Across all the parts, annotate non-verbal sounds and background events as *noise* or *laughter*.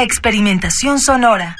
Experimentación sonora.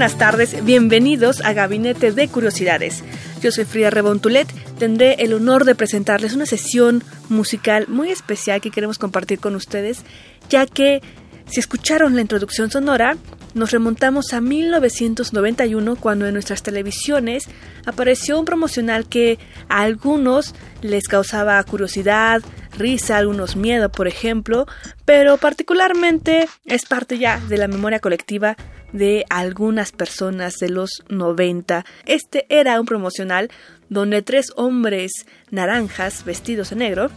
Buenas tardes, bienvenidos a Gabinete de Curiosidades. Yo soy Frida Rebontulet, tendré el honor de presentarles una sesión musical muy especial que queremos compartir con ustedes, ya que si escucharon la introducción sonora, nos remontamos a 1991 cuando en nuestras televisiones apareció un promocional que a algunos les causaba curiosidad, risa, algunos miedo, por ejemplo, pero particularmente es parte ya de la memoria colectiva de algunas personas de los 90. Este era un promocional donde tres hombres naranjas vestidos de negro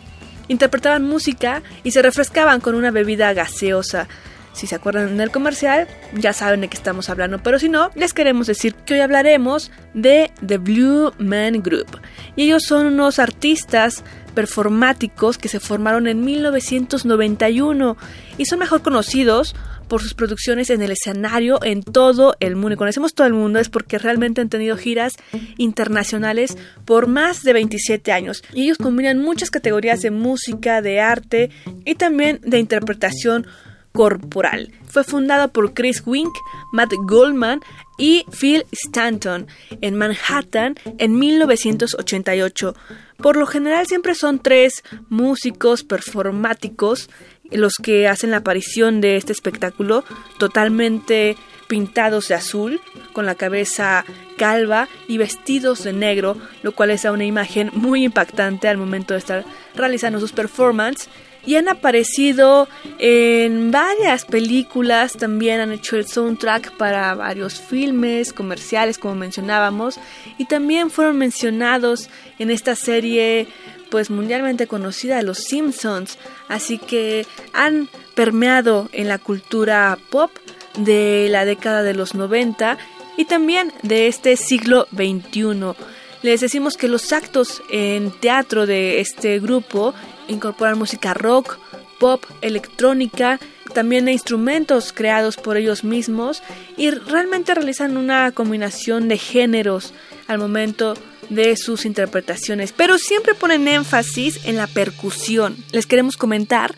interpretaban música y se refrescaban con una bebida gaseosa. Si se acuerdan del comercial, ya saben de qué estamos hablando, pero si no, les queremos decir que hoy hablaremos de The Blue Man Group. Y ellos son unos artistas performáticos que se formaron en 1991 y son mejor conocidos por sus producciones en el escenario en todo el mundo. Y conocemos todo el mundo es porque realmente han tenido giras internacionales por más de 27 años. Y ellos combinan muchas categorías de música, de arte y también de interpretación corporal. Fue fundado por Chris Wink, Matt Goldman y Phil Stanton en Manhattan en 1988. Por lo general siempre son tres músicos performáticos los que hacen la aparición de este espectáculo totalmente pintados de azul, con la cabeza calva y vestidos de negro, lo cual es una imagen muy impactante al momento de estar realizando sus performances. Y han aparecido en varias películas, también han hecho el soundtrack para varios filmes, comerciales, como mencionábamos, y también fueron mencionados en esta serie pues mundialmente conocida de los Simpsons, así que han permeado en la cultura pop de la década de los 90 y también de este siglo XXI. Les decimos que los actos en teatro de este grupo incorporan música rock, pop, electrónica, también instrumentos creados por ellos mismos y realmente realizan una combinación de géneros al momento de sus interpretaciones, pero siempre ponen énfasis en la percusión. Les queremos comentar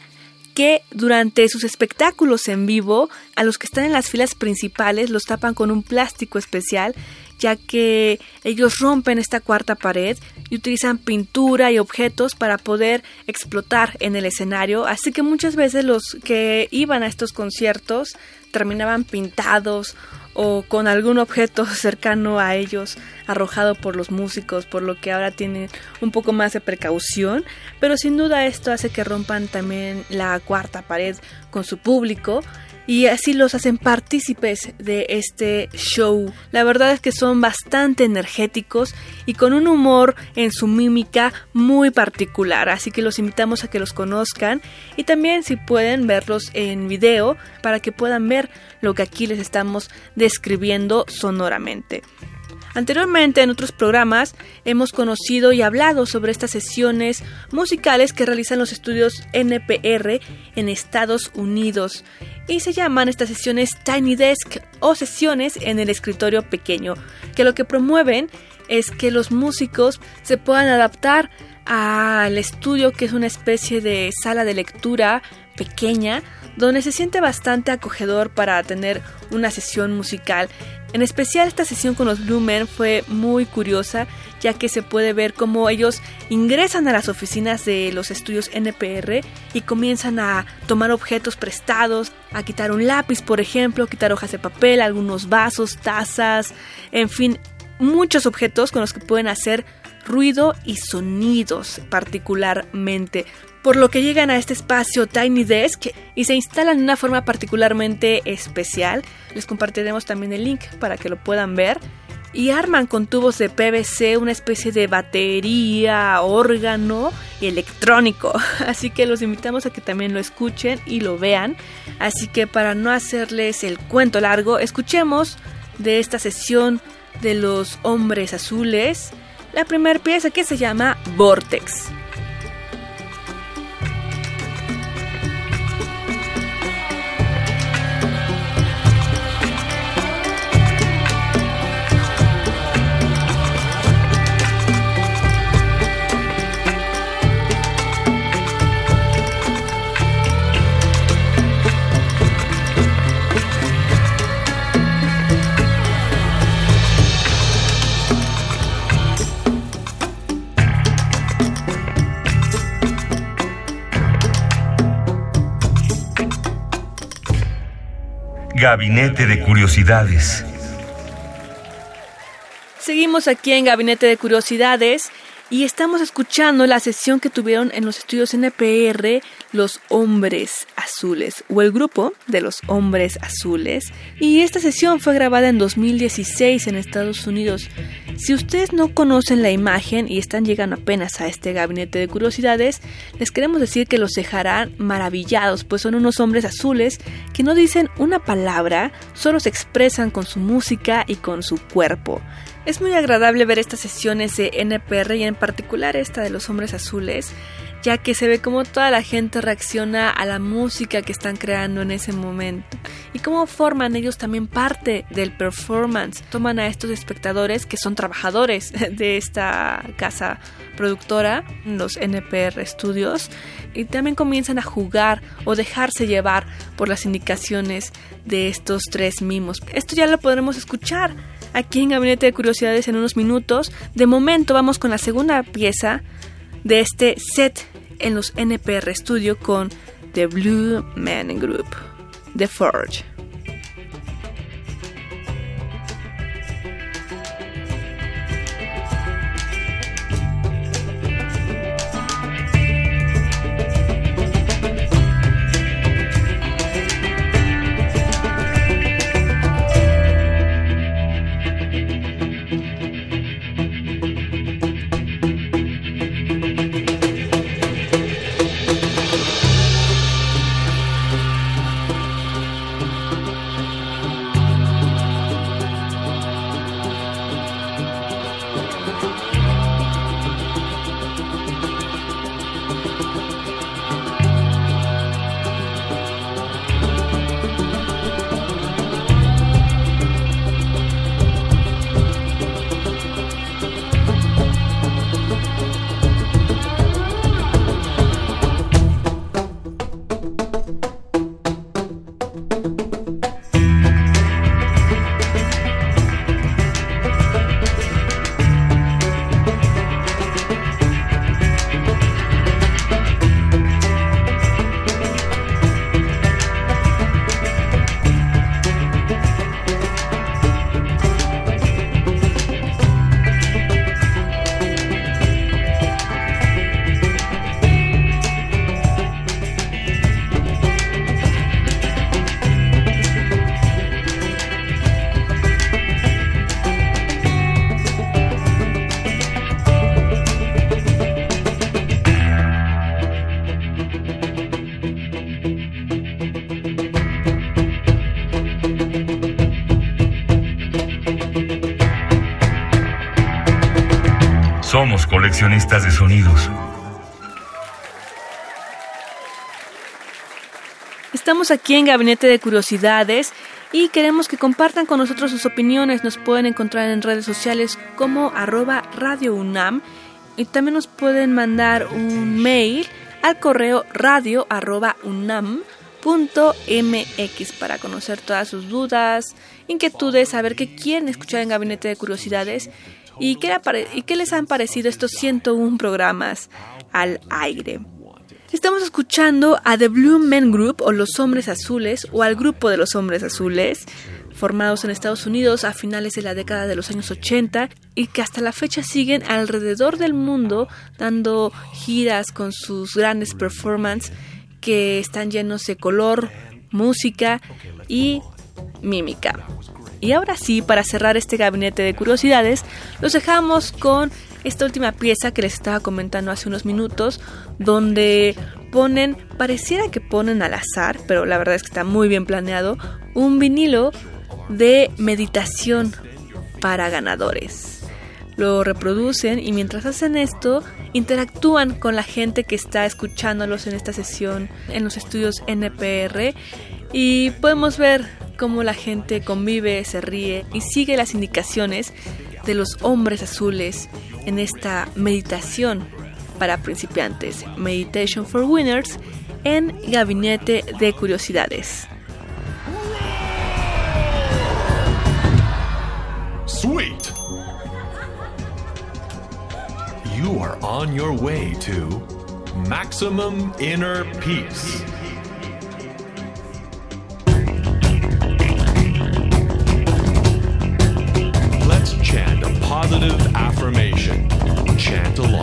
que durante sus espectáculos en vivo, a los que están en las filas principales los tapan con un plástico especial, ya que ellos rompen esta cuarta pared y utilizan pintura y objetos para poder explotar en el escenario, así que muchas veces los que iban a estos conciertos terminaban pintados o con algún objeto *laughs* cercano a ellos arrojado por los músicos, por lo que ahora tienen un poco más de precaución, pero sin duda esto hace que rompan también la cuarta pared con su público y así los hacen partícipes de este show. La verdad es que son bastante energéticos y con un humor en su mímica muy particular, así que los invitamos a que los conozcan y también si pueden verlos en video para que puedan ver lo que aquí les estamos describiendo sonoramente. Anteriormente en otros programas hemos conocido y hablado sobre estas sesiones musicales que realizan los estudios NPR en Estados Unidos y se llaman estas sesiones Tiny Desk o sesiones en el escritorio pequeño, que lo que promueven es que los músicos se puedan adaptar al estudio que es una especie de sala de lectura pequeña donde se siente bastante acogedor para tener una sesión musical. En especial esta sesión con los Blue Men fue muy curiosa ya que se puede ver cómo ellos ingresan a las oficinas de los estudios NPR y comienzan a tomar objetos prestados, a quitar un lápiz por ejemplo, quitar hojas de papel, algunos vasos, tazas, en fin, muchos objetos con los que pueden hacer ruido y sonidos particularmente por lo que llegan a este espacio Tiny Desk y se instalan de una forma particularmente especial. Les compartiremos también el link para que lo puedan ver. Y arman con tubos de PVC una especie de batería, órgano electrónico. *laughs* Así que los invitamos a que también lo escuchen y lo vean. Así que para no hacerles el cuento largo, escuchemos de esta sesión de los hombres azules la primera pieza que se llama Vortex. Gabinete de Curiosidades. Seguimos aquí en Gabinete de Curiosidades y estamos escuchando la sesión que tuvieron en los estudios NPR los hombres azules o el grupo de los hombres azules y esta sesión fue grabada en 2016 en Estados Unidos. Si ustedes no conocen la imagen y están llegando apenas a este gabinete de curiosidades, les queremos decir que los dejarán maravillados, pues son unos hombres azules que no dicen una palabra, solo se expresan con su música y con su cuerpo. Es muy agradable ver estas sesiones de NPR y en particular esta de los hombres azules, ya que se ve cómo toda la gente reacciona a la música que están creando en ese momento y cómo forman ellos también parte del performance. Toman a estos espectadores que son trabajadores *laughs* de esta casa productora, los NPR Studios, y también comienzan a jugar o dejarse llevar por las indicaciones de estos tres mimos. Esto ya lo podremos escuchar aquí en Gabinete de Curiosidades en unos minutos. De momento vamos con la segunda pieza de este set en los NPR Studio con The Blue Man Group, The Forge. De sonidos. Estamos aquí en Gabinete de Curiosidades y queremos que compartan con nosotros sus opiniones. Nos pueden encontrar en redes sociales como arroba Radio UNAM y también nos pueden mandar un mail al correo radio arroba unam .mx para conocer todas sus dudas, inquietudes, saber qué quieren escuchar en Gabinete de Curiosidades ¿Y qué, ¿Y qué les han parecido estos 101 programas al aire? Estamos escuchando a The Blue Men Group o Los Hombres Azules o al grupo de los Hombres Azules formados en Estados Unidos a finales de la década de los años 80 y que hasta la fecha siguen alrededor del mundo dando giras con sus grandes performances que están llenos de color, música y mímica. Y ahora sí, para cerrar este gabinete de curiosidades, los dejamos con esta última pieza que les estaba comentando hace unos minutos, donde ponen, pareciera que ponen al azar, pero la verdad es que está muy bien planeado, un vinilo de meditación para ganadores. Lo reproducen y mientras hacen esto, interactúan con la gente que está escuchándolos en esta sesión en los estudios NPR y podemos ver cómo la gente convive, se ríe y sigue las indicaciones de los hombres azules en esta meditación para principiantes, Meditation for Winners, en Gabinete de Curiosidades. Sweet! You are on your way to maximum inner peace. Chat.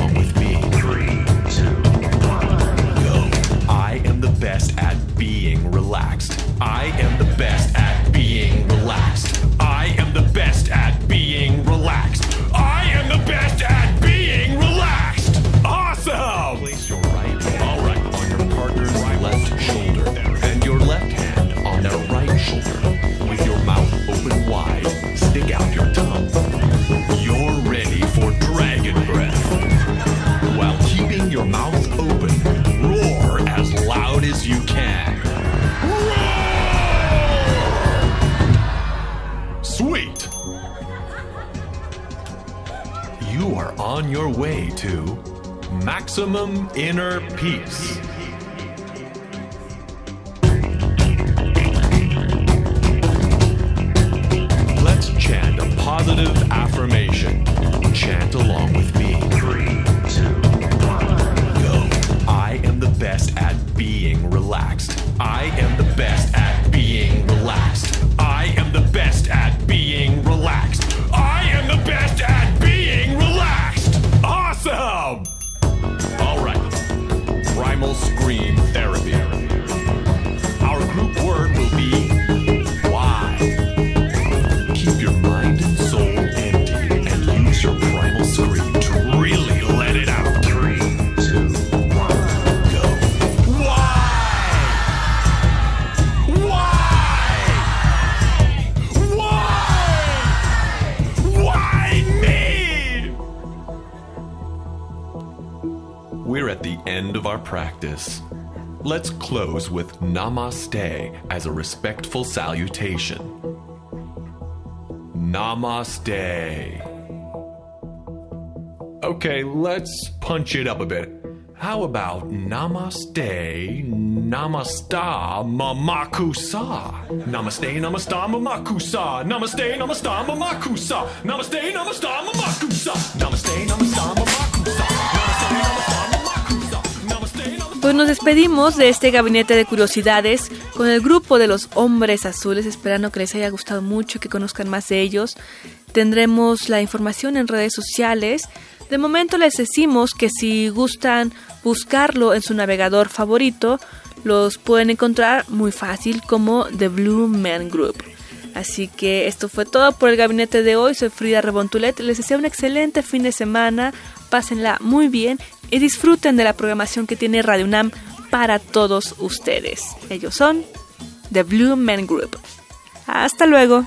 Maximum inner peace. Practice. Let's close with Namaste as a respectful salutation. Namaste. Okay, let's punch it up a bit. How about Namaste, Namasta, Mamakusa? Namaste, Namasta, Mamakusa. Namaste, Namasta, Mamakusa. Namaste, Namasta, Mamakusa. Namaste, Namasta, Mamakusa. Pues nos despedimos de este gabinete de curiosidades con el grupo de los hombres azules, esperando que les haya gustado mucho, que conozcan más de ellos. Tendremos la información en redes sociales. De momento les decimos que si gustan buscarlo en su navegador favorito, los pueden encontrar muy fácil como The Blue Man Group. Así que esto fue todo por el gabinete de hoy. Soy Frida Rebontulet. Les deseo un excelente fin de semana. Pásenla muy bien y disfruten de la programación que tiene Radio UNAM para todos ustedes. Ellos son The Blue Man Group. Hasta luego.